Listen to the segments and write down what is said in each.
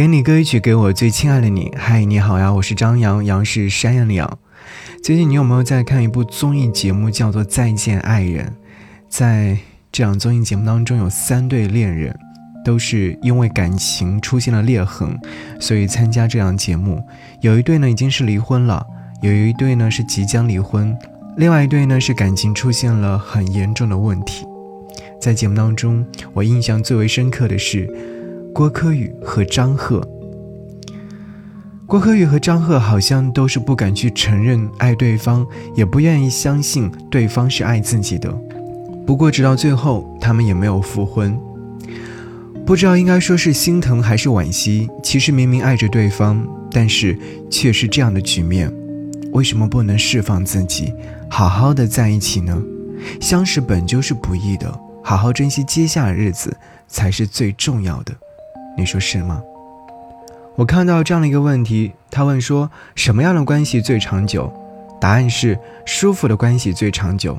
给你歌曲，给我最亲爱的你。嗨，你好呀，我是张扬，杨是山羊的羊。最近你有没有在看一部综艺节目，叫做《再见爱人》？在这档综艺节目当中，有三对恋人，都是因为感情出现了裂痕，所以参加这档节目。有一对呢已经是离婚了，有一对呢是即将离婚，另外一对呢是感情出现了很严重的问题。在节目当中，我印象最为深刻的是郭柯宇和张赫。郭柯宇和张赫好像都是不敢去承认爱对方，也不愿意相信对方是爱自己的。不过直到最后，他们也没有复婚。不知道应该说是心疼还是惋惜。其实明明爱着对方，但是却是这样的局面。为什么不能释放自己，好好的在一起呢？相识本就是不易的。好好珍惜接下来日子才是最重要的，你说是吗？我看到这样的一个问题，他问说什么样的关系最长久？答案是舒服的关系最长久。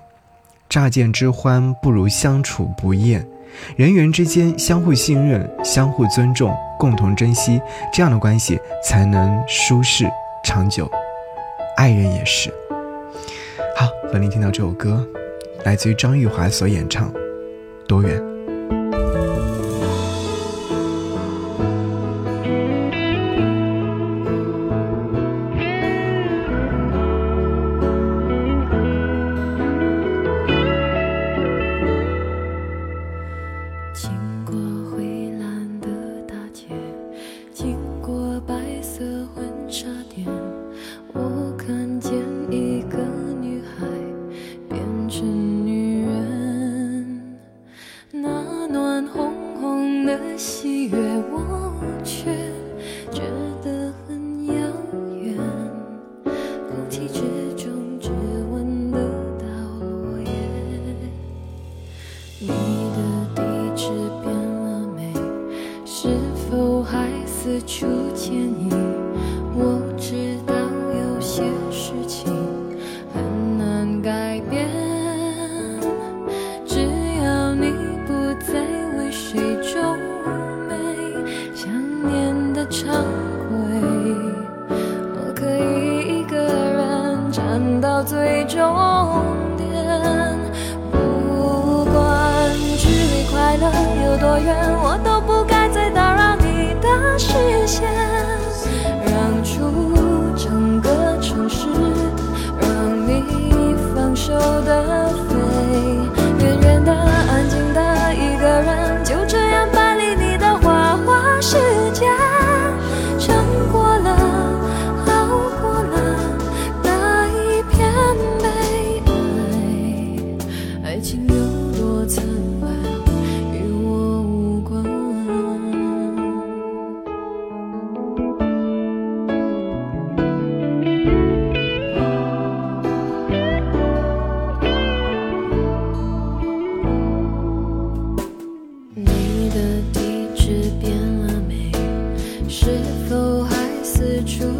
乍见之欢不如相处不厌，人与人之间相互信任、相互尊重、共同珍惜，这样的关系才能舒适长久。爱人也是。好，和您听到这首歌，来自于张玉华所演唱。多远？的喜悦，我却觉得很遥远。空气之中只闻得到落叶，你的地址变了没？是否还四处牵引？我都 the truth.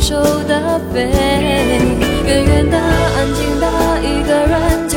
手的背远远的安静的一个人